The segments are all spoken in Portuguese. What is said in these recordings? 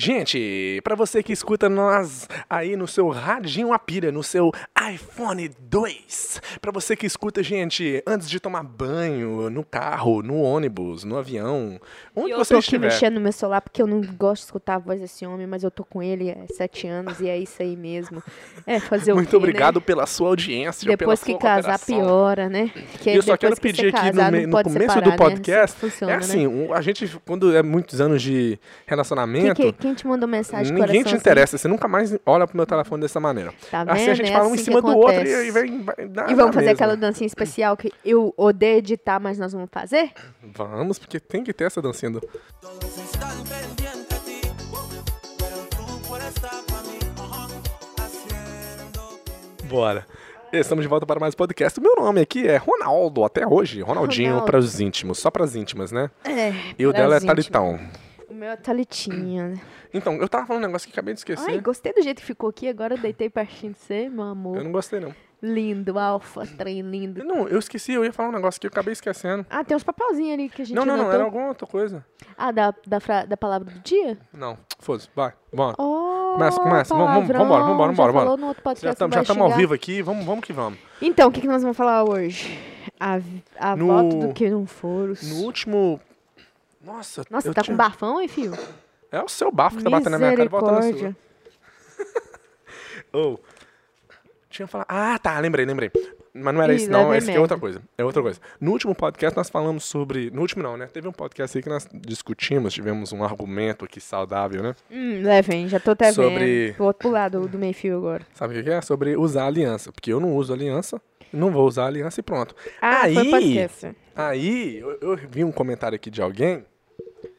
Gente, para você que escuta nós aí no seu radinho Apira, no seu iPhone 2, para você que escuta, gente, antes de tomar banho, no carro, no ônibus, no avião, onde eu você tô aqui estiver. mexendo no meu celular porque eu não gosto de escutar a voz desse homem, mas eu tô com ele há sete anos e é isso aí mesmo. É, fazer o Muito quê, obrigado né? pela sua audiência, Depois que casar, cooperação. piora, né? Que E eu só quero que pedir aqui no, casar, no pode começo separar, do podcast, Né? Assim funciona, é assim, né? a gente, quando é muitos anos de relacionamento, que- quem te mandou mensagem ninguém te interessa, você nunca mais olha pro meu telefone dessa maneira. Assim? Tá vendo? assim a gente É fala um em assim cima do outro e, e vem... E vamos fazer aquela dancinha especial que eu odeio editar, mas nós vamos fazer? Vamos, porque tem que ter essa dancinha do... Bora. Estamos de volta para mais um podcast. O meu nome aqui é Ronaldo, até hoje. Ronaldinho Ronaldo. para os íntimos, só para as íntimas, né? É. E o dela é. Talitão. O meu é Thalitinha. né? Então, eu tava falando um negócio que acabei de esquecer. Ai, gostei do jeito que ficou aqui, agora eu deitei pertinho de você, meu amor. Eu não gostei, não. Lindo, alfa, trem lindo. Não, eu esqueci, eu ia falar um negócio que eu acabei esquecendo. Ah, tem uns papelzinhos ali que a gente Não, não, não, era alguma outra coisa. Ah, da, da, fra- da palavra do dia? Não, foda-se, vai, bora. Oh, Começa, começa, vamos, vamos, vambora, vambora, Já vambora, bora. falou no outro Já estamos já estamos ao vivo aqui, vamos, vamos que vamos. Então, o que, que nós vamos falar hoje? A, a No- voto do que não foros. No último... Nossa, Nossa, eu tá tinha- com bafão, hein, filho? É o seu bafo que tá batendo na minha cara e volta na sua. Misericórdia. Oh. Tinha falado. Ah, tá, lembrei, lembrei. Mas não era isso, não. Esse aqui é outra coisa. É outra coisa. No último podcast nós falamos sobre. No último não, né? Teve um podcast aí que nós discutimos, tivemos um argumento aqui saudável, né? Hum, levem, já tô até Sobre- vendo. Vou outro lado do meio fio agora. Sabe o que é? Sobre usar aliança. Porque eu não uso aliança, não vou usar aliança e pronto. Ah, aí, foi. Aí eu, eu vi um comentário aqui de alguém.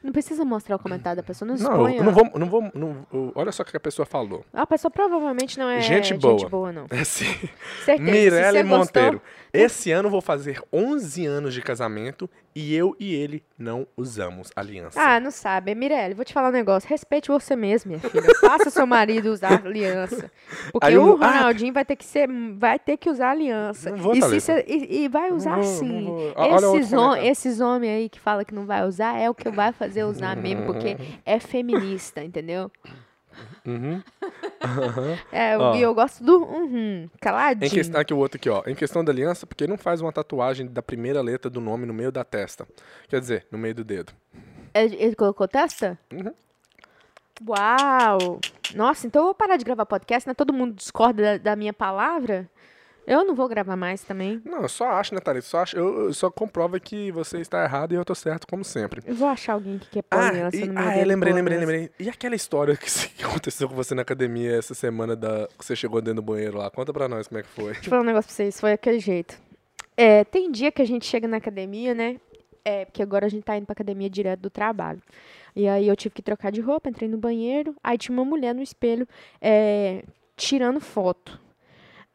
Não precisa mostrar o comentário da pessoa, não Não, expõe. eu não vou. Não vou não- eu- olha só o que a pessoa falou. A pessoa provavelmente não é Gente boa. não. É assim. Certeza. Mirelle você gostou- Monteiro. Esse ano vou fazer 11 anos de casamento e eu e ele não usamos aliança. Ah, não sabe. Mirelle, vou te falar um negócio. Respeite você mesmo, minha filha. Faça seu marido usar aliança. Porque Aí o Ronaldinho vai ter que ser, vai ter que usar aliança. Não vou, e, se Thalita. cê- e, e vai usar Não vou, sim. não Esses, hom esses homens aí que falam que não vai usar é o que vai fazer usar mesmo, porque é feminista, entendeu? Uhum. É, Ó. e eu gosto do uhum, caladinho. Em questão aqui o outro aqui, ó. Em questão da aliança, porque não faz uma tatuagem da primeira letra do nome no meio da testa. Quer dizer, no meio do dedo. Ele, ele colocou testa? Uhum. Uau! Nossa, então eu vou parar de gravar podcast, né? Todo mundo discorda da, da minha palavra. Eu não vou gravar mais também. Não, eu só acho, né, Thalita? Só acho, eu, eu só comprova que você está errado e eu tô certo, como sempre. Eu vou achar alguém que quer pôr Ah, aliança e, no meu ah é, lembrei, lembrei, aliança. lembrei. E aquela história que aconteceu com você na academia essa semana da que você chegou dentro do banheiro lá? Conta pra nós como é que foi. Deixa eu falar um negócio pra vocês, foi aquele jeito. É, tem dia que a gente chega na academia, né? É, porque agora a gente tá indo pra academia direto do trabalho. E aí eu tive que trocar de roupa, entrei no banheiro, aí tinha uma mulher no espelho é, tirando foto.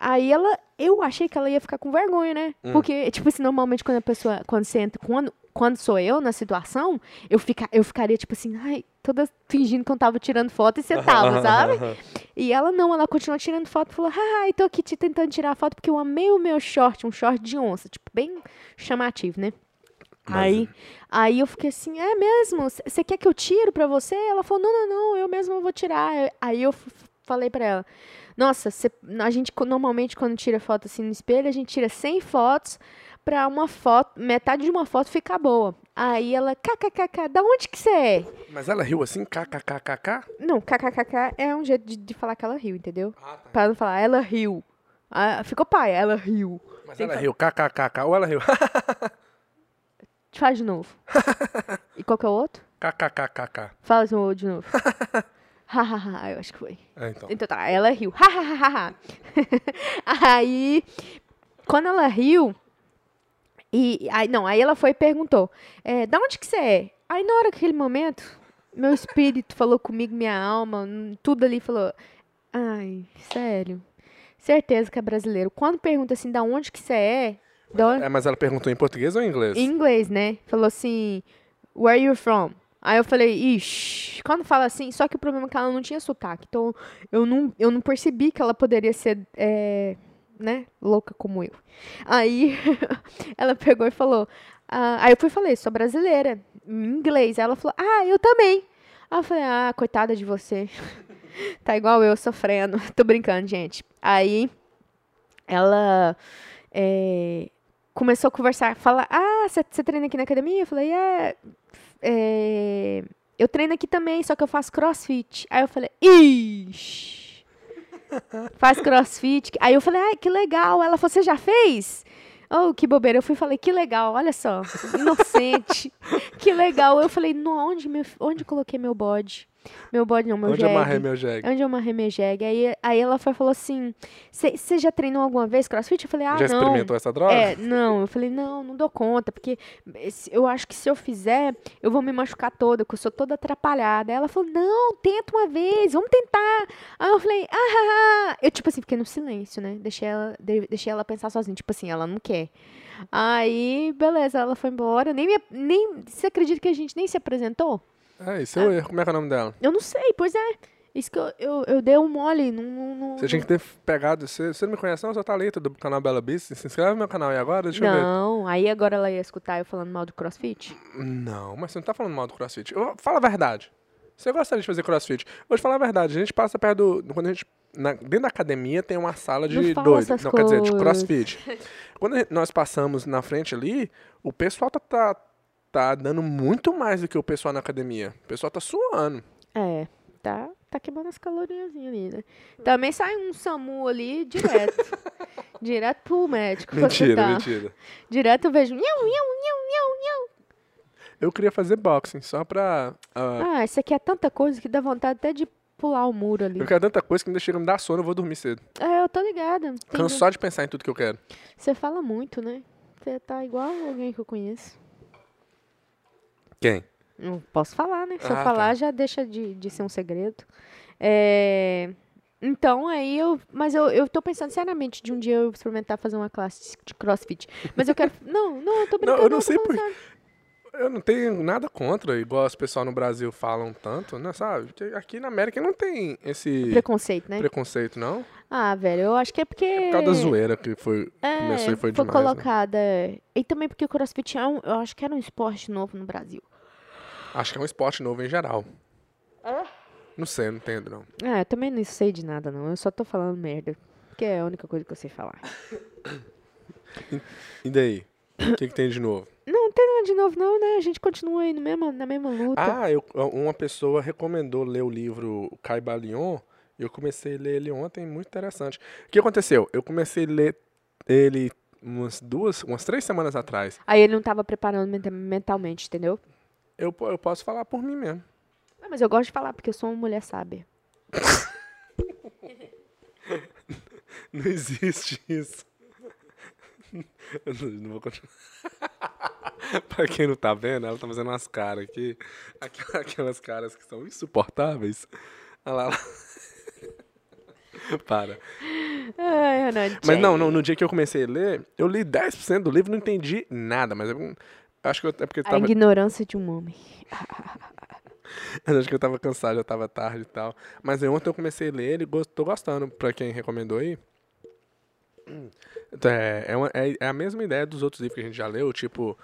Aí ela, eu achei que ela ia ficar com vergonha, né? Hum. Porque, tipo assim, normalmente quando a pessoa, quando você entra, quando, quando sou eu na situação, eu, fica, eu ficaria tipo assim, ai, toda fingindo que eu tava tirando foto e você tava, sabe? E ela não, ela continuou tirando foto e falou: Haha, tô aqui te tentando tirar foto porque eu amei o meu short, um short de onça, tipo, bem chamativo, né? Mas- Aí, aí eu fiquei assim, é mesmo? Você quer que eu tiro pra você? Ela falou, não, não, não, eu mesma vou tirar. Aí eu falei pra ela, nossa, cê- a gente normalmente quando tira foto assim no espelho, a gente tira 100 fotos pra uma foto, metade de uma foto ficar boa. Aí ela, kkkk, da onde que você é? Mas ela riu assim, kkkk? Não, kkkk é um jeito de, de falar que ela riu, entendeu? Ah, tá. Pra não falar, ela riu. Ah, ficou pai, ela riu. Mas Tem ela que- riu, kkkk, ou ela riu, Faz de novo. e qual que é o outro? kkkk. Fala de novo. Hahaha, eu acho que foi. É, então. Então tá, ela riu. Hahaha. aí, quando ela riu, e aí, não, aí ela foi e perguntou: é, da onde que você é? Aí na hora aquele momento, meu espírito falou comigo, minha alma, tudo ali falou: ai, sério. Certeza que é brasileiro. Quando pergunta assim, da onde que você é? Onde, É, mas ela perguntou em português ou em inglês? em inglês, né? Falou assim, where you from? Aí eu falei, ixi, quando fala assim, só que o problema é que ela não tinha sotaque. Então eu não, eu não percebi que ela poderia ser, é, né, louca como eu. Aí ela pegou e falou, ah, aí eu fui e falei, sou brasileira, em inglês. Aí ela falou, ah, eu também. Aí eu falei, ah, coitada de você. tá igual eu sofrendo. Tô brincando, gente. Aí ela é, começou a conversar, falar, ah, você treina aqui na academia? Eu falei, é, é, eu treino aqui também, só que eu faço crossfit. Aí eu falei, ixi, faz crossfit. Aí eu falei, ai, que legal. Ela falou, você já fez? Oh, que bobeira. Eu fui e falei, que legal, olha só, inocente. que legal. Eu falei, onde, meu, onde coloquei meu bode? Meu bode não, meu Onde jegue. eu amarrei meu jegue? Onde eu amarrei meu jegue. Aí, aí ela foi, falou assim, você já treinou alguma vez crossfit? Eu falei, ah, Já não. experimentou essa droga? É, não, eu falei, não, não dou conta, porque eu acho que se eu fizer, eu vou me machucar toda, porque eu sou toda atrapalhada. Aí ela falou, não, tenta uma vez, vamos tentar. Aí eu falei, ah. Eu, tipo assim, fiquei no silêncio, né? Deixei ela, de- deixei ela pensar sozinha, tipo assim, ela não quer. Aí, beleza, ela foi embora. Nem, me, nem Você acredita que a gente nem se apresentou? É, isso é o erro. Como é que é o nome dela? Eu não sei, pois é. Isso que eu, eu, eu dei um mole. Não, não, não- Você tinha que ter pegado. Você, você não me conhece, não? Eu sou Thalita do canal Bela Beast. Se inscreve no meu canal aí agora, deixa eu ver. Não, aí agora ela ia escutar eu falando mal do crossfit? Não, mas você não tá falando mal do crossfit. Eu- fala a verdade. Você gostaria de fazer crossfit? Vou te falar a verdade. A gente passa perto do. Quando a gente. na- dentro da academia tem uma sala de Não fala doido. essas Não, quer dizer, de coisas. crossfit. Quando a gente- nós passamos na frente ali, o pessoal tá, tá, tá dando muito mais do que o pessoal na academia. O pessoal tá suando. É, tá, tá queimando as calorias ali, né? Também sai um SAMU ali direto. direto pro médico. Mentira, tá. mentira. Direto eu vejo. Nhau, nhau, nhau, nhau, nhau. Eu queria fazer boxing só pra. ah, Ah, isso aqui é tanta coisa que dá vontade até de pular o muro ali. eu quero tanta coisa que ainda chega a me dar sono, eu vou dormir cedo. É, eu tô ligada. Canso só de pensar em tudo que eu quero. Você fala muito, né? Você tá igual alguém que eu conheço. Quem? Não posso falar, né? Se eu Ah, falar, tá. já deixa de, de ser um segredo. É, Então, aí eu. Mas eu, eu tô pensando seriamente de um dia eu experimentar fazer uma classe de crossfit. Mas eu quero. Não, não, eu tô brincando. eu não sei por-. Eu não tenho nada contra, igual as pessoas no Brasil falam tanto, né? Sabe? Porque aqui na América não tem esse Preconceito, né? preconceito, não. Ah, velho, eu acho que é porque. Por causa da zoeira que foi, É, começou e foi demais. né? colocada. é. E também porque o crossfit é um, eu acho que era um esporte novo no Brasil. Acho que é um esporte novo em geral. Não sei, não entendo, não. Ah, eu também não sei de nada, não. Eu só tô falando merda. Porque é a única coisa que eu sei falar. E daí? O que, que tem de novo? Não, não tem nada de novo, não, né? A gente continua aí no mesmo, na mesma luta. Ah, eu, uma pessoa recomendou ler o livro Caibalion. E eu comecei a ler ele ontem, muito interessante. O que aconteceu? Eu comecei a ler ele umas duas, umas três semanas atrás. Aí ele não tava preparando menta- mentalmente, entendeu? Eu, eu posso falar por mim mesmo. Ah, mas eu gosto de falar, porque eu sou uma mulher sábia. Não existe isso. Eu não, não vou continuar. pra quem não tá vendo, ela tá fazendo umas caras aqui. Aqu- Aquelas caras que são insuportáveis. Olha lá. lá. Para. Ai, Mas não, não, no dia que eu comecei a ler, eu li 10% do livro e não entendi nada. Mas eu acho que eu, é porque eu A tava, ignorância de um homem. acho que eu tava cansado, já tava tarde e tal. Mas aí ontem eu comecei a ler ele e tô gostando, pra quem recomendou aí. É, é, uma- é- é a mesma ideia dos outros livros que a gente já leu, tipo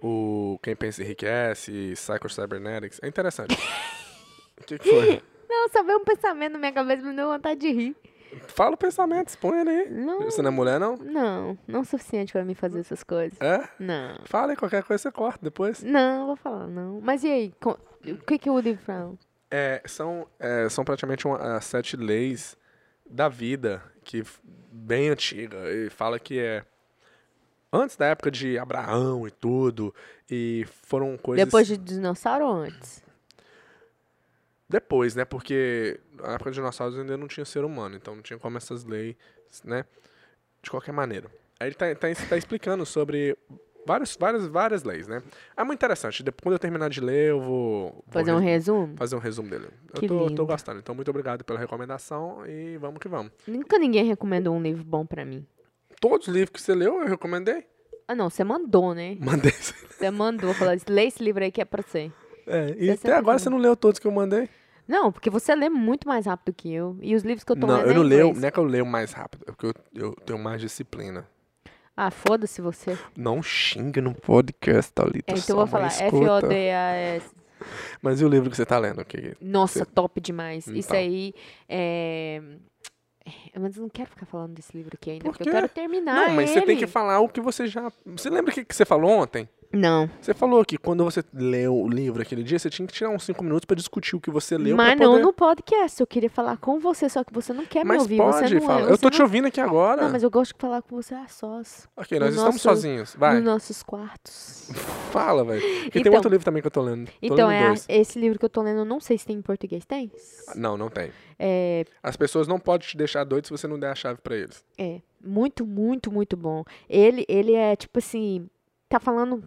o Quem Pensa Enriquece, Psycho Cybernetics. É interessante. O que, que foi? Não, só veio um pensamento na minha cabeça me deu vontade de rir. Fala o pensamento, expõe ele aí. Não, Você não é mulher, não? não, não o suficiente pra mim fazer essas coisas. É? Não. Fala aí, qualquer coisa você corta depois. Não, vou falar, não. Mas e aí? co- O que, que o livro fala? É, são, é, são praticamente uma, as sete leis da vida, que bem antiga. E fala que é antes da época de Abraão e tudo. E foram coisas. Depois de dinossauro ou antes? Depois, né? Porque na época de dinossauros ainda não tinha ser humano, então não tinha como essas leis, né? De qualquer maneira. Aí ele tá, tá, tá explicando sobre vários, várias, várias leis, né? É muito interessante. Depois, quando eu terminar de ler, eu vou. vou Fazer um res- resumo? fazer um resumo dele. Que eu tô, tô gostando. Então, muito obrigado pela recomendação e vamos que vamos. Nunca ninguém recomendou um livro bom pra mim. Todos os livros que você leu, eu recomendei. Ah, não, você mandou, né? Mandei. Você mandou, falou, lê esse livro aí que é pra você. É, e até agora você não leu todos que eu mandei? Não, porque você lê muito mais rápido que eu. E os livros que eu tô Não, lendo eu é não leio, inglês. não é que eu leio mais rápido, é porque eu, eu tenho mais disciplina. Ah, foda-se você. Não xinga no podcast, Thalita. É, então eu vou falar. F-O-D-A-S. Mas e o livro que você tá lendo? Que... Nossa, Você- top demais. Isso Então. aí é. é, Mas eu não quero ficar falando desse livro aqui ainda, Por porque eu quero terminar. Não, mas você tem que ele. falar o que você já. Você lembra o que, que você falou ontem? Não. Você falou que quando você leu o livro aquele dia, você tinha que tirar uns 5 minutos pra discutir o que você leu. mas não poder... no podcast. Eu queria falar com você, só que você não quer me Mas ouvir. pode você não falar. é, eu tô você te não... ouvindo aqui agora. Não, mas eu gosto de falar com você a sós. Ok, nós no estamos nosso- sozinhos. Vai, Nos nossos quartos. fala, velho. E tem Então- outro livro também que eu tô lendo. Tô Então, lendo é a- esse livro que eu tô lendo, eu não sei se tem em português. Tem? Não, não tem. É, As pessoas não podem te deixar doido se você não der a chave pra eles. É, muito, muito, muito bom. Ele, ele é tipo assim, tá falando,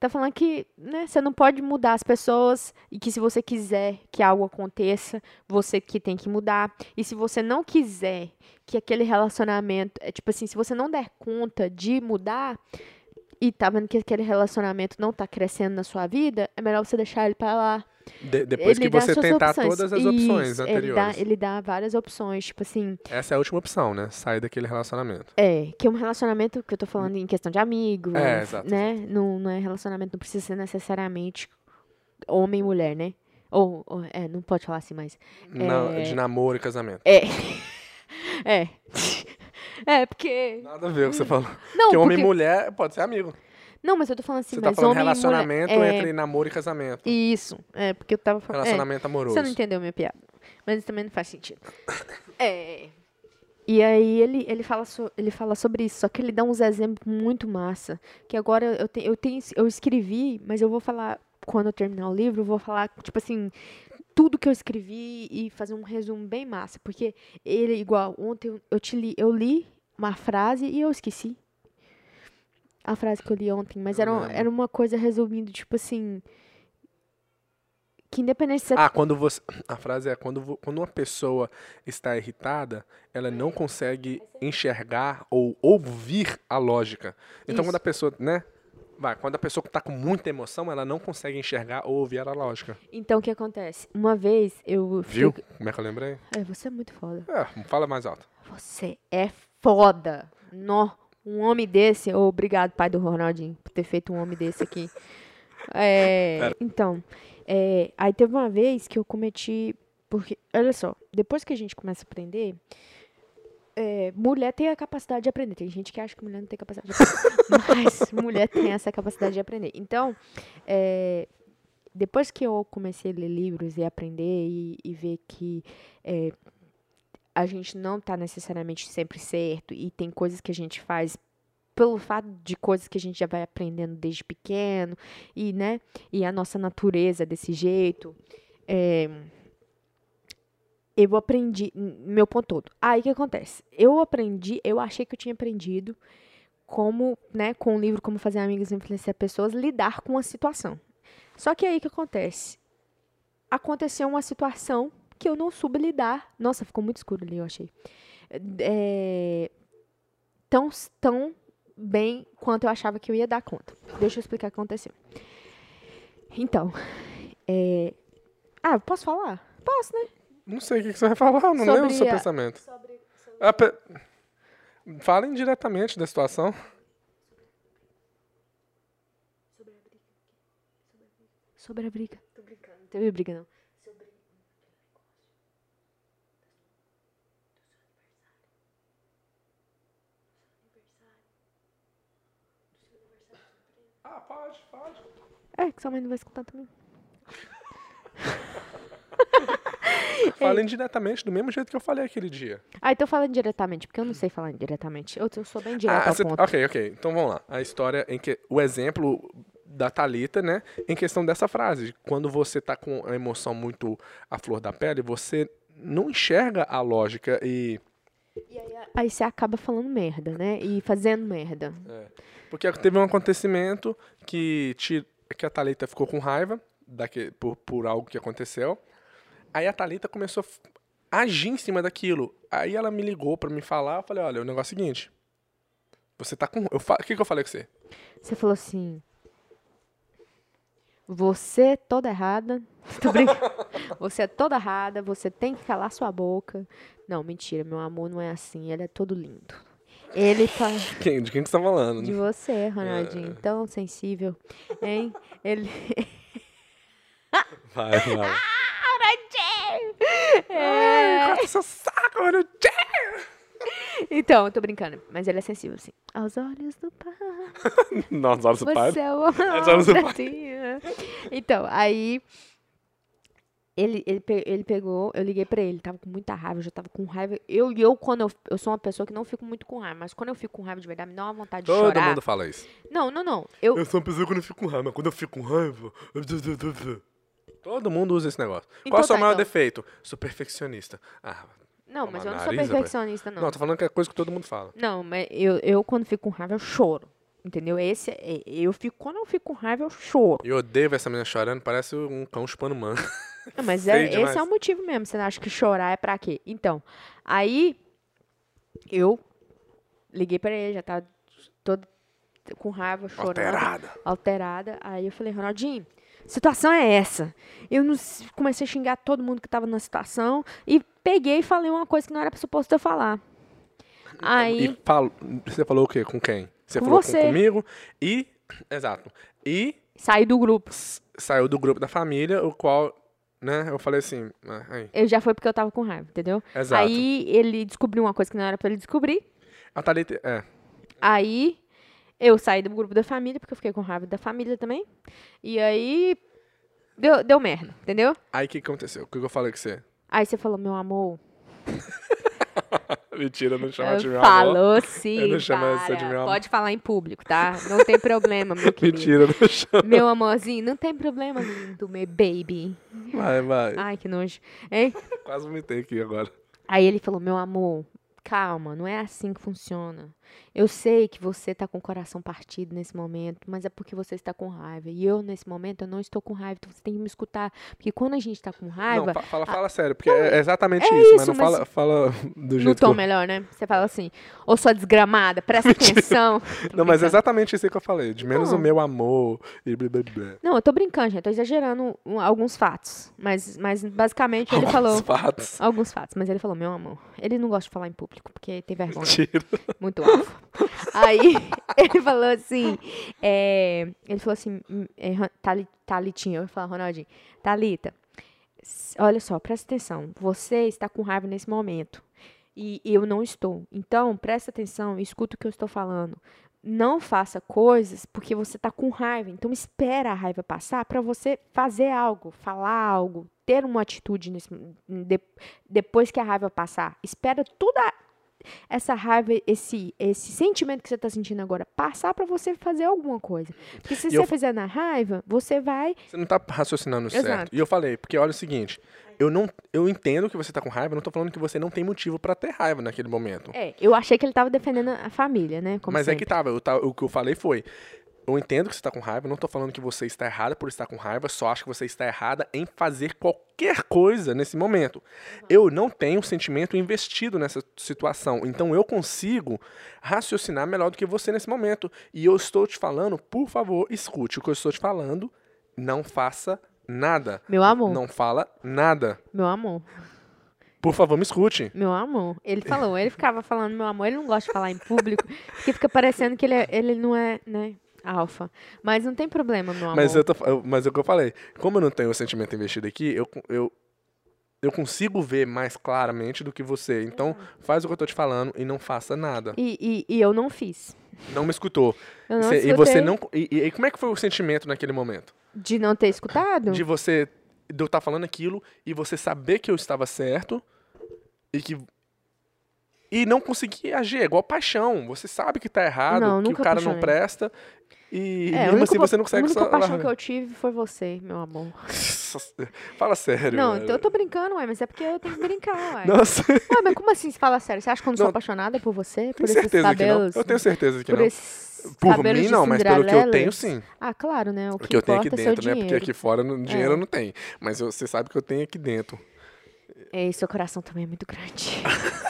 tá falando que, né, você não pode mudar as pessoas e que se você quiser que algo aconteça, você que tem que mudar. E se você não quiser que aquele relacionamento, é tipo assim, se você não der conta de mudar e tá vendo que aquele relacionamento não tá crescendo na sua vida, é melhor você deixar ele pra lá. De- depois ele que você tentar opções. todas as opções Isso, anteriores. Ele dá, ele dá várias opções, tipo assim, Essa é a última opção, né? Sair daquele relacionamento. É, que é um relacionamento que eu tô falando em questão de amigo, É, exato, né? Não, não é relacionamento, não precisa ser necessariamente homem e mulher, né? Ou, ou- é, não pode falar assim. Na- É. de namoro e casamento. É. é. É, porque. Nada a ver com o que você falou. Não, Porque homem e mulher pode ser amigo. não, mas eu tô falando assim, Você tá mas falando homem e mulher- relacionamento é, entre namoro e casamento. Isso, é, porque eu tava falando. é, Relacionamento amoroso. Você não entendeu minha piada. Mas isso também não faz sentido. É. E aí ele, ele, fala so- ele fala sobre isso, só que ele dá uns exemplos muito massa. Que agora eu, te, eu, tenho, eu escrevi, mas eu vou falar, quando eu terminar o livro, eu vou falar, tipo assim, tudo que eu escrevi e fazer um resumo bem massa. Porque ele, igual, ontem eu, te li, eu li uma frase e eu esqueci. A frase que eu li ontem, mas era, era uma coisa resumindo, tipo assim. Que independente se você Ah, quando você. A frase é quando, quando uma pessoa está irritada, ela não consegue enxergar ou ouvir a lógica. Então, Isso. quando a pessoa, né? Vai, quando a pessoa está com muita emoção, ela não consegue enxergar ou ouvir a lógica. Então, o que acontece? Uma vez eu. Viu? fiquei- Como é que eu lembrei? É, você é muito foda. É, fala mais alto. Você é foda. Nó. Um homem desse. ô, obrigado, pai do Ronaldinho, por ter feito um homem desse aqui. É, então, é, aí teve uma vez que eu cometi. Porque, olha só, depois que a gente começa a aprender. É, mulher tem a capacidade de aprender. Tem gente que acha que mulher não tem capacidade de aprender. mas mulher tem essa capacidade de aprender. Então, é, depois que eu comecei a ler livros e aprender e, e ver que é, a gente não está necessariamente sempre certo e tem coisas que a gente faz pelo fato de coisas que a gente já vai aprendendo desde pequeno e né e a nossa natureza desse jeito é, eu aprendi meu ponto todo aí o que acontece eu aprendi eu achei que eu tinha aprendido como né com o livro como fazer amigos e influenciar pessoas lidar com a situação só que aí o que acontece aconteceu uma situação que eu não soube lidar. Nossa, ficou muito escuro ali, eu achei. É, tão, tão bem quanto eu achava que eu ia dar conta. Deixa eu explicar o que aconteceu. Então, é... Ah, posso falar? Posso, né? Não sei o que você vai falar, eu não Sobre lembro do seu a- pensamento. Ah, pe- Fala indiretamente da situação. Sobre a briga. Tô brincando. Não teve briga, não. Ah, pode, pode. É, que sua mãe não vai escutar também. Fala indiretamente, do mesmo jeito que eu falei aquele dia. Ah, então falando diretamente, porque eu não sei falar diretamente. Eu, eu sou bem direta Ah, ao você- ponto. ok, ok. Então vamos lá. A história em que. O exemplo da Thalita, né? Em questão dessa frase. Quando você tá com a emoção muito à flor da pele, você não enxerga a lógica e. Aí você acaba falando merda, né? E fazendo merda. Porque teve um acontecimento que, te, que a Thalita ficou com raiva daque, por, por algo que aconteceu. Aí a Thalita começou a agir em cima daquilo. Aí ela me ligou pra me falar. Eu falei: olha, o negócio é o seguinte. Você tá com. eu fa- O que, que eu falei com você? Você falou assim. Você é toda errada. Tô brincando. Você é toda errada, você tem que calar sua boca. Não, mentira, meu amor não é assim, ele é todo lindo. Ele tá. Quem, de quem que você tá falando? De você, Ronaldinho, tão sensível. Hein? Ele. Vai, vai. Ai, É. corta seu saco, mano. Então, eu tô brincando, mas ele é sensível, assim. Aos olhos do pai. Nossa, olha do pai. Você é o Aos olhos do pai. Então, aí. Ele, ele, ele pegou, eu liguei pra ele, tava com muita raiva, eu já tava com raiva. Eu, eu quando eu, eu sou uma pessoa que não fico muito com raiva, mas quando eu fico com raiva de verdade, me dá uma vontade de Todo chorar. mundo fala isso. Não, não, não. Eu, Eu sou uma pessoa que não fico com raiva, mas quando eu fico com raiva. Todo mundo usa esse negócio. Então Qual é o seu tá, maior então. defeito? Sou perfeccionista. Ah, não, Toma mas eu não sou perfeccionista, não. não. tô falando que é coisa que todo mundo fala. Não, mas eu, eu quando fico com raiva, eu choro. Entendeu? Esse, é- eu fico, quando eu fico com raiva, eu choro. Eu odeio ver essa menina chorando, parece um cão chupando manga. Não, mas é, demais. esse é o motivo mesmo. Você acha que chorar é pra quê? Então, aí eu liguei pra ele, já tava todo com raiva, chorando. Alterada. Alterada. Aí eu falei, Ronaldinho, situação é essa. Eu não comecei a xingar todo mundo que tava na situação e peguei e falei uma coisa que não era suposto eu falar. Aí, E falo, você falou o quê? Com quem? Você Com falou você. Com, comigo e. Exato. E saí do grupo. saiu do grupo da família, o qual, né, eu falei assim. ah, Eu já foi porque eu tava com raiva, entendeu? Exato. Aí ele descobriu uma coisa que não era pra ele descobrir. A Thalita. É. Aí eu saí do grupo da família, porque eu fiquei com raiva da família também. E aí deu, deu merda, entendeu? Aí o que aconteceu? O que eu falei com você? Aí você falou, meu amor. Mentira, não chama de meu amor. Falou sim. Eu não chamo você de meu amor. Pode falar em público, tá? Não tem problema, meu querido. Mentira, não chama. Meu amorzinho, não tem problema, lindo, meu baby. Vai, vai. Ai, que nojo. Hein? Quase vomitei aqui agora. Aí ele falou, meu amor, calma, não é assim que funciona. Eu sei que você tá com o coração partido nesse momento, mas é porque você está com raiva. E eu, nesse momento, eu não estou com raiva, então você tem que me escutar. Porque quando a gente tá com raiva, Não, fa- fala, fala sério, porque é exatamente é isso, mas não mas- fala, fala do no jeito que tom eu... melhor, né? Você fala assim, ô sua desgramada, presta atenção. Não, mas é exatamente isso que eu falei. De menos Não. o meu amor e blá, blá, blá. Não, eu tô brincando, gente. Tô exagerando alguns fatos. Mas, mas basicamente ele Alguns falou. fatos. Alguns fatos, mas ele falou, meu amor. Ele não gosta de falar em público, porque tem vergonha. Mentira. Muito alfa. Aí ele falou assim, é, ele falou assim, hum, é, Thalitinha, eu vou falar, Ronaldinho, Thalita, olha só, presta atenção, você está com raiva nesse momento e eu não estou. Então, presta atenção escuta o que eu estou falando. Não faça coisas porque você está com raiva. Então, espera a raiva passar para você fazer algo, falar algo, ter uma atitude nesse, de- depois que a raiva passar. Espera tudo essa raiva, esse, esse sentimento que você está sentindo agora passar para você fazer alguma coisa. Porque se E você eu- fizer na raiva, você vai. Você não tá raciocinando certo. Exato. E eu falei, porque olha o seguinte, eu não eu entendo que você tá com raiva, não tô falando que você não tem motivo pra ter raiva naquele momento. É, eu achei que ele estava defendendo a família, né? Como Mas é que sempre. tava, eu ta- o que eu falei foi, eu entendo que você tá com raiva, não tô falando que você está errada por estar com raiva, só acho que você está errada em fazer qualquer coisa nesse momento. Eu não tenho sentimento investido nessa situação, então eu consigo raciocinar melhor do que você nesse momento. E eu estou te falando, por favor, escute o que eu estou te falando, não faça nada. Meu amor, Não fala nada. meu amor, Por favor, me escute. meu amor. Ele falou, ele ficava falando meu amor, ele não gosta de falar em público, porque fica parecendo que ele, é- ele não é, né, alfa. Mas não tem problema, meu amor. Mas, eu tô, eu- mas é o que eu falei. Como eu não tenho o sentimento investido aqui, eu, eu, eu consigo ver mais claramente do que você. Então, faz o que eu tô te falando e não faça nada. E, e, e eu não fiz. Não me escutou. Eu não Cê- e você não. E, e- e como é que foi o sentimento naquele momento? De não ter escutado? De você. De eu estar falando aquilo e você saber que eu estava certo e que. E não conseguir agir, é igual paixão. Você sabe que tá errado, Não, que o cara não presta. E É, mesmo assim você não consegue A única paixão que eu tive foi você, meu amor. Fala sério. Não, velho. eu tô brincando, ué, mas é porque eu tenho que brincar, ué. Nossa, Ué, mas como assim você fala sério? Você acha que eu não sou Não. apaixonada por você? Por esses certeza que não. cabelos? Eu tenho certeza que por não. esses Por mim não, mas pelo que eu tenho sim. Ah, claro, né? O que Porque eu tenho aqui é dentro, né? Porque aqui fora no dinheiro É. não tem. Mas você sabe que eu tenho aqui dentro. É, e seu coração também é muito grande.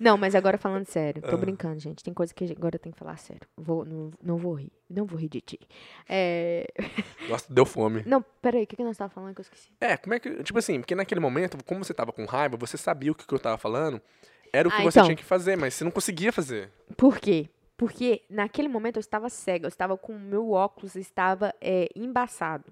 não, mas agora falando sério. Ah. Tô brincando, gente. Tem coisa que agora eu tenho que falar sério. Vou, não, não vou rir. Não vou rir de ti. É... Nossa, deu fome. Não, peraí. O que, que nós tava falando que eu esqueci? É, como é que. Tipo assim, porque naquele momento, como você tava com raiva, você sabia o que, que eu tava falando, era o que Ah, você então. tinha que fazer, mas você não conseguia fazer. Por quê? Porque naquele momento eu estava cega, eu estava com o meu óculos, estava é, embaçado.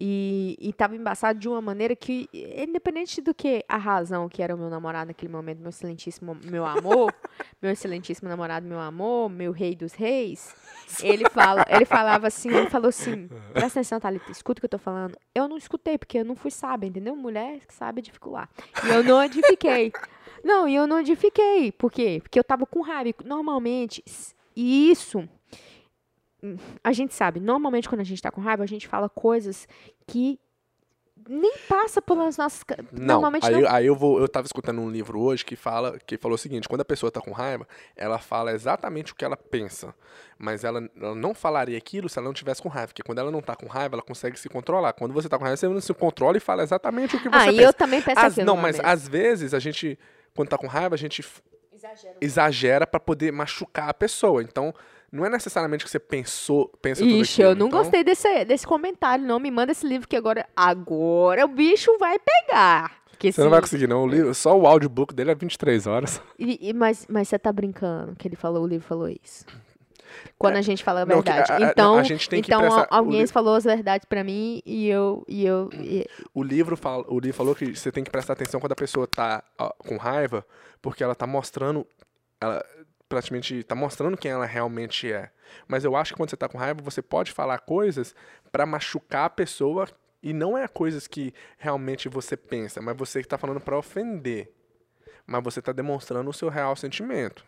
E, e tava embaçado de uma maneira que, independente do que a razão que era o meu namorado naquele momento, meu excelentíssimo, meu amor, meu excelentíssimo namorado, meu amor, meu rei dos reis, ele, fala, ele falava assim, ele falou assim, presta atenção, Thalita, escuta o que eu tô falando. Eu não escutei, porque eu não fui sábia, entendeu? Mulher que sabe edificar. E eu não edifiquei. Não, e eu não edifiquei. Por quê? Porque eu tava com raiva. Normalmente, e isso a gente sabe, normalmente quando a gente tá com raiva, a gente fala coisas que nem passa pelas nossas. Não, normalmente aí, não. aí eu vou. Eu tava escutando um livro hoje que fala que falou o seguinte: quando a pessoa tá com raiva, ela fala exatamente o que ela pensa. Mas ela, ela não falaria aquilo se ela não tivesse com raiva. Porque quando ela não tá com raiva, ela consegue se controlar. Quando você tá com raiva, você não se controla e fala exatamente o que você Ah, pensa. eu também penso aquilo. não, mas vez. às vezes a gente, quando tá com raiva, a gente Exagero. exagera pra poder machucar a pessoa. Então, não é necessariamente que você pensou, pensa tudo Ixi, eu não Então, gostei desse, desse comentário, não. Me manda esse livro que agora. Agora o bicho vai pegar. Que Você não vai conseguir, não. O livro, só o audiobook dele é 23 horas. E- e- mas, mas você tá brincando que ele falou, o livro falou isso. Quando a gente fala a É, não, verdade. a- a- então, a gente tem que então prestar- alguém falou as verdades pra mim e eu. E eu e- O livro, fala, o livro falou que você tem que prestar atenção quando a pessoa tá ó, com raiva, porque ela tá mostrando. Ela praticamente tá mostrando quem ela realmente é. Mas eu acho que quando você tá com raiva, você pode falar coisas pra machucar a pessoa e não é coisas que realmente você pensa, mas você que tá falando pra ofender. Mas você tá demonstrando o seu real sentimento.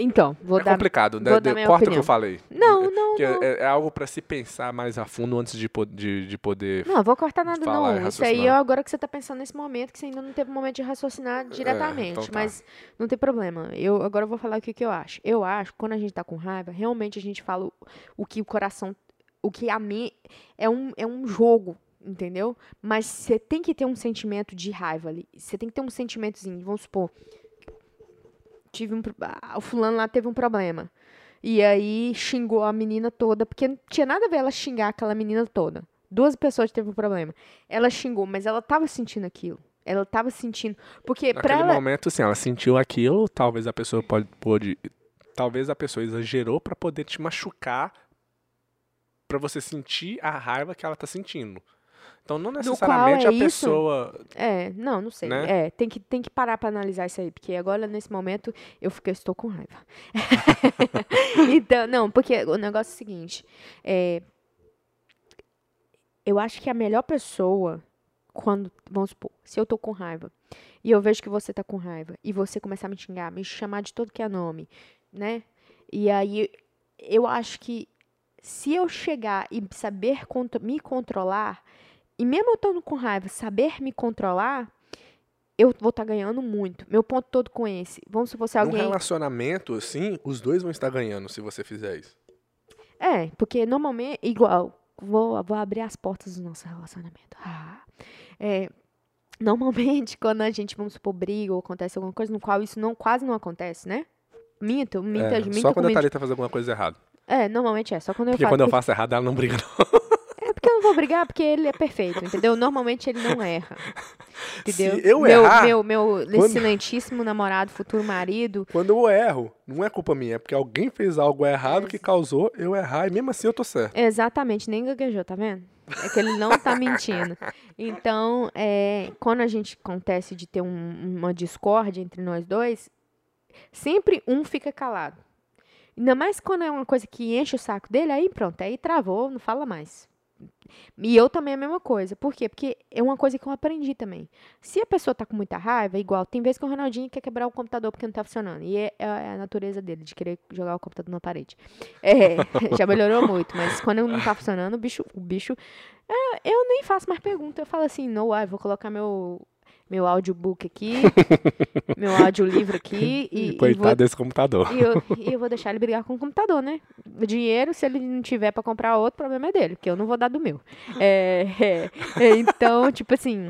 Então, vou é dar. complicado, né? vou De- dar minha corta o que opinião. eu falei. Não, não, Que é- não. é, é algo pra se pensar mais a fundo antes de, de, de poder. Não, vou cortar nada, falar não. Isso aí é agora que você tá pensando nesse momento, que você ainda não teve momento de raciocinar diretamente. então tá. Mas não tem problema. Eu, agora eu vou falar o que, que eu acho. Eu acho que quando a gente tá com raiva, realmente a gente fala o, o que o coração. O que a mim. É um, é um jogo, entendeu? Mas você tem que ter um sentimento de raiva ali. Você tem que ter um sentimentozinho. Vamos supor. Tive um, ah, o fulano lá teve um problema. E aí xingou a menina toda, porque não tinha nada a ver ela xingar aquela menina toda. Duas pessoas teve um problema. Ela xingou, mas ela tava sentindo aquilo. Ela tava sentindo. Porque Naquele ela. momento, assim, ela sentiu aquilo, talvez a pessoa pode, pode talvez a pessoa exagerou pra poder te machucar, pra você sentir a raiva que ela tá sentindo. Então, não necessariamente é a isso? pessoa, É, não, não sei. Né? É, tem que, tem que parar pra analisar isso aí, porque agora, nesse momento, eu fiquei, estou com raiva. então, não, porque o negócio é o seguinte, é, eu acho que a melhor pessoa, quando, vamos supor, se eu tô com raiva, e eu vejo que você tá com raiva, e você começar a me xingar, me chamar de todo que é nome, né? E aí, eu acho que se eu chegar e saber contro- me controlar, e mesmo eu estando com raiva, saber me controlar, eu vou estar ganhando muito. Meu ponto todo com esse. Vamos supor se num alguém. relacionamento, assim, os dois vão estar ganhando se você fizer isso. É, porque normalmente, igual, vou, vou abrir as portas do nosso relacionamento. Ah, é, normalmente, quando a gente, vamos supor, briga ou acontece alguma coisa no qual isso não, quase não acontece, né? Minto, minto, É, minto só quando a Thalita faz alguma coisa errada. É, normalmente é, só quando eu Porque falo. quando eu porque- faço errado, ela não briga, não. É não vou brigar, porque ele é perfeito, entendeu? Normalmente ele não erra. Entendeu? Se eu meu, errar, meu, meu quando- excelentíssimo namorado, futuro marido, Quando eu erro, não é culpa minha, é porque alguém fez algo errado que causou eu errar, e mesmo assim eu tô certo. Exatamente, nem gaguejou, tá vendo? É que ele não tá mentindo. Então, é, quando a gente acontece de ter um- uma discórdia entre nós dois, sempre um fica calado. Ainda mais quando é uma coisa que enche o saco dele, aí pronto, aí travou, não fala mais. E eu também é a mesma coisa. Por quê? Porque é uma coisa que eu aprendi também. Se a pessoa tá com muita raiva, igual, tem vezes que o Ronaldinho quer quebrar o computador porque não tá funcionando. E é, é a natureza dele, de querer jogar o computador na parede. É, já melhorou muito, mas quando não tá funcionando, o bicho. O bicho é, eu nem faço mais pergunta. Eu falo assim, no, ah, vou colocar meu, meu audiobook aqui, meu audiolivro aqui e, e Coitado vou desse computador. e eu, e eu vou deixar ele brigar com o computador, né? O dinheiro, se ele não tiver pra comprar outro, o problema é dele, porque eu não vou dar do meu. É, é, então, tipo assim,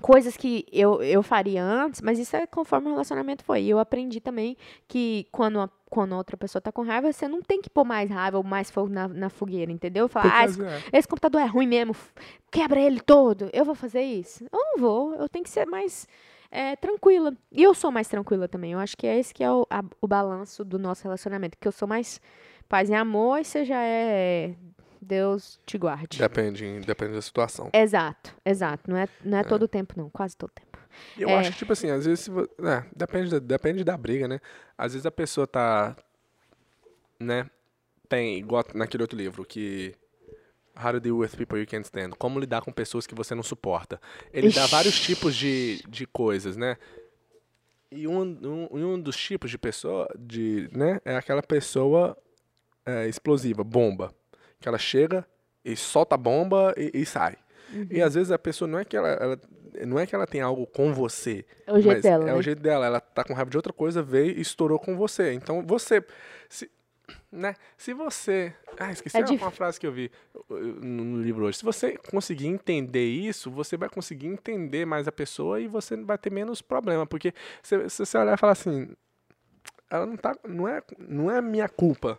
coisas que eu, eu faria antes, mas isso é conforme o relacionamento foi. E eu aprendi também que quando a, quando outra pessoa tá com raiva, você não tem que pôr mais raiva ou mais fogo na, na fogueira, entendeu? Falar, ah, esse, esse computador é ruim mesmo, quebra ele todo, eu vou fazer isso? Eu não vou, eu tenho que ser mais é, tranquila. E eu sou mais tranquila também, eu acho que é esse que é o, a- o balanço do nosso relacionamento, que eu sou mais paz e amor e você já é Deus te guarde. Depende, depende da situação. Exato, exato. Não é, não é todo o tempo, não. Quase todo tempo. Eu É. acho que, tipo assim, às vezes. é, depende, da, depende da briga, né? Às vezes a pessoa tá. Né? Tem, igual naquele outro livro, que. How to deal with people you can't stand. Como lidar com pessoas que você não suporta. Ele dá Ixi. vários tipos de, de coisas, né? E um, um, um dos tipos de pessoa, de, né, é aquela pessoa é, explosiva, bomba. Que ela chega e solta a bomba e, e sai. Uhum. E às vezes a pessoa não é que ela, ela- não é que ela tem algo com você. É o jeito dela, É né? o jeito dela. Ela tá com raiva de outra coisa, veio e estourou com você. Então você. Se, né? Se você. Ah, esqueci É uma, frase que eu vi uh, no, no livro hoje. Se você conseguir entender isso, você vai conseguir entender mais a pessoa e você vai ter menos problema. Porque se, se você olhar e falar assim. Ela não tá. Não é, não é minha culpa.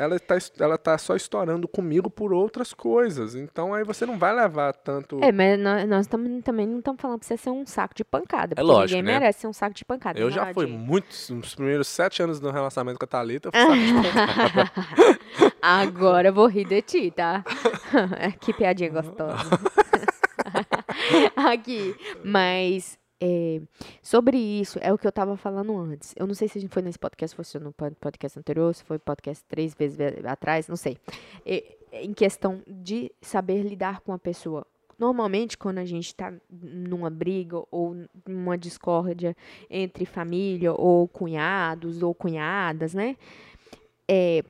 Ela tá, es- ela tá só estourando comigo por outras coisas. Então aí você não vai levar tanto. É, mas nós, nós tamo- também não estamos falando pra você ser um saco de pancada. porque É lógico, ninguém né? merece ser um saco de pancada. Eu não já fui Adi? muitos, nos primeiros sete anos do relacionamento com a Thalita, eu fui saco de pancada. Agora eu vou rir de ti, tá? que piadinha gostosa. Aqui, mas é, sobre isso, é o que eu tava falando antes. Eu não sei se foi nesse podcast, se foi no pod- podcast anterior, se foi podcast três vezes ve- atrás, não sei. É, em questão de saber lidar com a pessoa. Normalmente, quando a gente tá numa briga ou numa discórdia entre família ou cunhados ou cunhadas, né? É,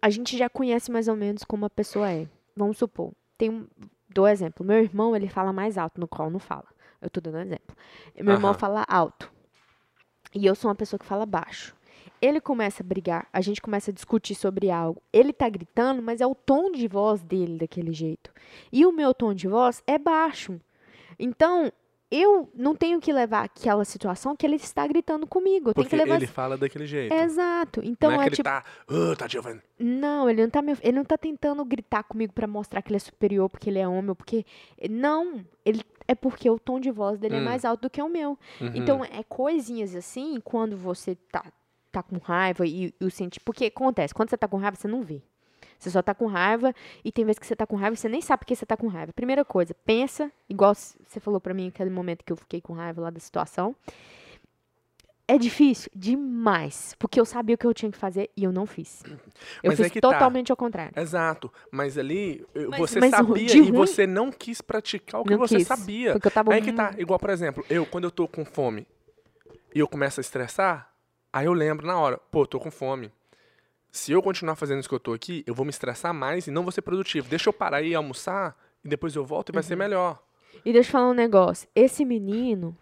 a gente já conhece mais ou menos como a pessoa é. Vamos supor, tem um, dou exemplo. Meu irmão, ele fala mais alto, no qual não fala. Eu tô dando um exemplo. Meu irmão Aham. fala alto. E eu sou uma pessoa que fala baixo. Ele começa a brigar, a gente começa a discutir sobre algo. Ele tá gritando, mas é o tom de voz dele daquele jeito. E o meu tom de voz é baixo. Então, eu não tenho que levar aquela situação que ele está gritando comigo. Eu tenho Porque que levar ele fala daquele jeito. Exato. Então não é é, que ele tipo. tá. "Ah, tá Giovanni. Não, ele não tá me, ele não tá tentando gritar comigo pra mostrar que ele é superior porque ele é homem, porque não, ele é porque o tom de voz dele é Hum. mais alto do que o meu. Uhum. Então é coisinhas assim, quando você tá tá com raiva e, e o sente, porque acontece, quando você tá com raiva você não vê. Você só tá com raiva e tem vezes que você tá com raiva e você nem sabe porque você tá com raiva. Primeira coisa, pensa, igual você falou pra mim naquele momento que eu fiquei com raiva lá da situação. É difícil demais, porque eu sabia o que eu tinha que fazer e eu não fiz. Eu Mas é fiz que tá. totalmente ao contrário. Exato. Mas ali eu- Mas- você mas sabia e ruim- você não quis praticar o que Não você quis, sabia. porque eu tava Aí que tá. muito- Igual, por exemplo, eu, quando eu tô com fome e eu começo a estressar, aí eu lembro na hora, pô, tô com fome. Se eu continuar fazendo isso que eu tô aqui, eu vou me estressar mais e não vou ser produtivo. Deixa eu parar e almoçar e depois eu volto e vai ser Uhum. melhor. E deixa eu falar um negócio. Esse menino,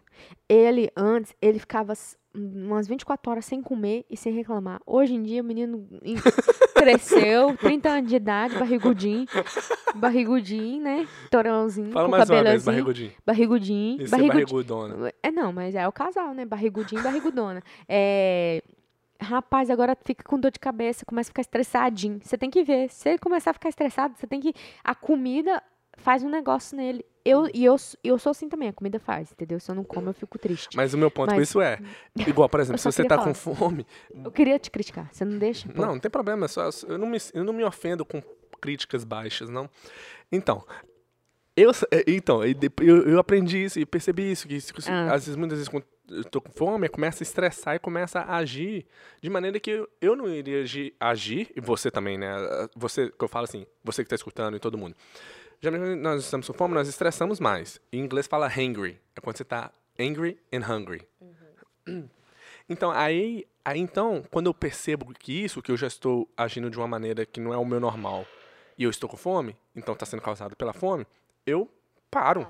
ele antes, ele ficava umas 24 horas sem comer e sem reclamar. Hoje em dia, o menino cresceu, 30 anos de idade, barrigudinho, barrigudinho, né? Torãozinho, Fala com mais uma vez, barrigudinho. barrigudinho, Isso é barrigudinho. barrigudona. É, não, mas é o casal, né? Barrigudinho e barrigudona. É, Rapaz, agora fica com dor de cabeça, começa a ficar estressadinho. Você tem que ver. Se ele começar a ficar estressado, você tem que. A comida faz um negócio nele. Eu, e eu, eu sou assim também, a comida faz, entendeu? Se eu não como, eu fico triste. Mas o meu ponto com Mas- isso é, igual, por exemplo, se você tá com falar. fome, Eu queria te criticar, você não deixa? Pô. Não, não tem problema. é Só, eu, não me, eu não me ofendo com críticas baixas, não. Então, eu, é, então eu, eu, aprendi isso e percebi isso. Que, Ah. às vezes, muitas vezes, quando eu tô com fome, eu começo a estressar e começa a agir de maneira que eu, eu não iria agir, agir, e você também, né? Você, que eu falo assim, você que tá escutando e todo mundo. Quando nós estamos com fome, nós estressamos mais. Em inglês fala hangry. É quando você tá angry and hungry. Então, aí, aí, então, quando eu percebo que isso, que eu já estou agindo de uma maneira que não é o meu normal, e eu estou com fome, então está sendo causado pela fome, eu paro.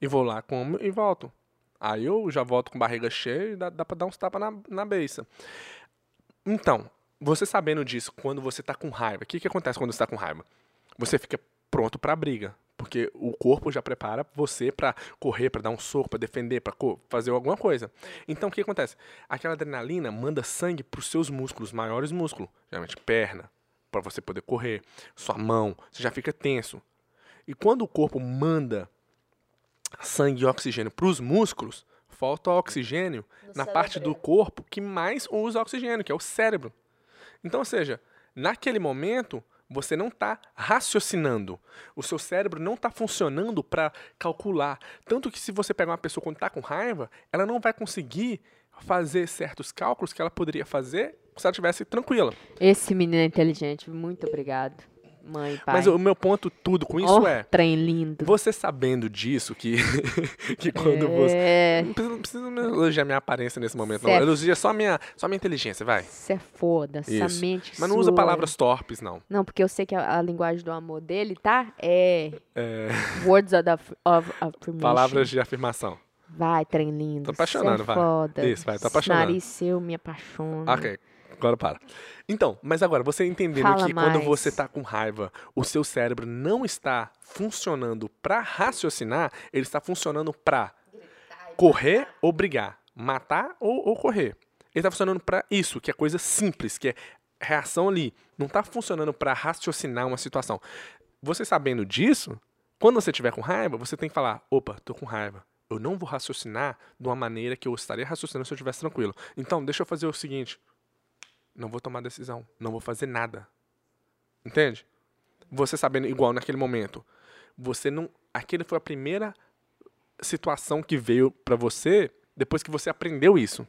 E vou lá, como e volto. Aí eu já volto com barriga cheia e dá, dá pra dar uns tapas na, na beça. Então, você sabendo disso, quando você tá com raiva, o que, que acontece quando você tá com raiva? Você fica pronto pra briga. Porque o corpo já prepara você pra correr, pra dar um soco, pra defender, pra co- fazer alguma coisa. Então o que acontece? Aquela adrenalina manda sangue pros seus músculos, maiores músculos, geralmente perna, pra você poder correr, sua mão, você já fica tenso. E quando o corpo manda sangue e oxigênio pros músculos, falta oxigênio na parte do corpo que mais usa oxigênio, que é o cérebro. Então, ou seja, naquele momento, Você não está raciocinando. O seu cérebro não está funcionando para calcular. Tanto que se você pegar uma pessoa quando está com raiva, ela não vai conseguir fazer certos cálculos que ela poderia fazer se ela estivesse tranquila. Esse menino é inteligente. Muito obrigado, mãe pai. Mas o meu ponto tudo com isso Ó, é, trem lindo. você sabendo disso, que, que quando você... É, Não precisa, não precisa elogiar minha aparência nesse momento, não. Certo. Elogia só minha, só minha inteligência, vai. Isso é foda, essa Isso. mente Mas não usa sua. palavras torpes, não. Não, porque eu sei que a, a linguagem do amor dele, tá? É É, words of, of affirmation. palavras de afirmação. Vai, trem lindo. Tô apaixonado, Cê é vai. foda. Isso, vai, tô apaixonado. Nariz seu me apaixona. Ok, agora para. Então, mas agora, você entendendo Fala que quando mais. você tá com raiva, o seu cérebro não está funcionando para raciocinar, ele está funcionando para correr ou brigar, matar ou, ou correr. Ele está funcionando para isso, que é coisa simples, que é reação ali. Não está funcionando para raciocinar uma situação. Você sabendo disso, quando você tiver com raiva, você tem que falar: opa, tô com raiva. Eu não vou raciocinar de uma maneira que eu estaria raciocinando se eu estivesse tranquilo. Então, deixa eu fazer o seguinte: não vou tomar decisão, não vou fazer nada. Entende? Você sabendo, igual naquele momento, você não. Aquele foi a primeira situação que veio pra você depois que você aprendeu isso.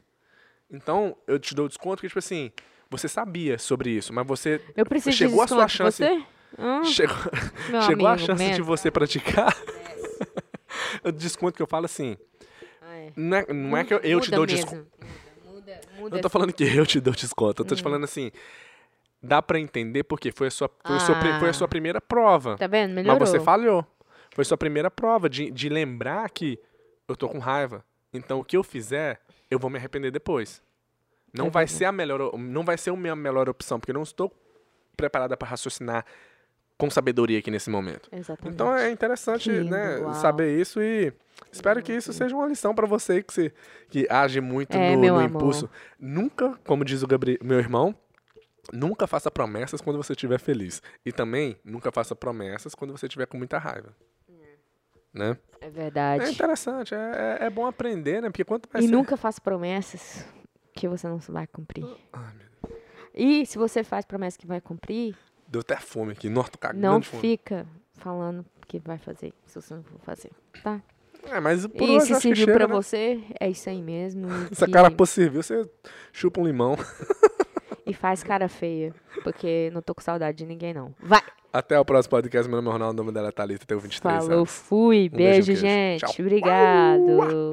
Então, eu te dou desconto que, tipo assim, você sabia sobre isso, mas você Eu preciso Chegou a de sua desconto, chance. Você? Hum, chegou, chegou a amigo, chance de mesmo. você praticar. o desconto que eu falo assim, Ah, é. não é, não é que eu, eu te dou desconto. Muda, muda, não tô falando que eu te dou desconto, eu tô te Hum. falando assim, dá pra entender porque foi a sua, foi, seu pri- foi a Ah. sua primeira prova. Tá vendo? Melhorou. Mas você falhou. Foi sua primeira prova de, de lembrar que eu tô com raiva. Então o que eu fizer, eu vou me arrepender depois. Não É vai ser a melhor, não vai ser a minha melhor opção, porque eu não estou preparada para raciocinar com sabedoria aqui nesse momento. Exatamente. Então é interessante, lindo, né, uau. saber isso e espero que isso seja uma lição para você que se que age muito É, no, no impulso. Nunca, como diz o Gabriel, meu irmão, nunca faça promessas quando você estiver feliz. E também nunca faça promessas quando você estiver com muita raiva. Né? É É verdade. interessante, é, é, é bom aprender, né? Porque quanto mais E nunca faça promessas que você não vai cumprir. Meu E se você faz promessa que vai cumprir, Deu até fome aqui. Nossa, tô cagando não de fome. fica falando que vai fazer, se você não for fazer, tá? É, mas por E hoje se serviu pra né? você, é isso aí mesmo. Essa que- cara pô, serviu, você chupa um limão. E faz cara feia, porque não tô com saudade de ninguém, não. Vai! Até o próximo podcast. Meu nome é Ronaldo, o nome dela é Thalita, tenho 23 Falou, anos. fui. Um beijo, Beijo, gente. Tchau. Obrigado.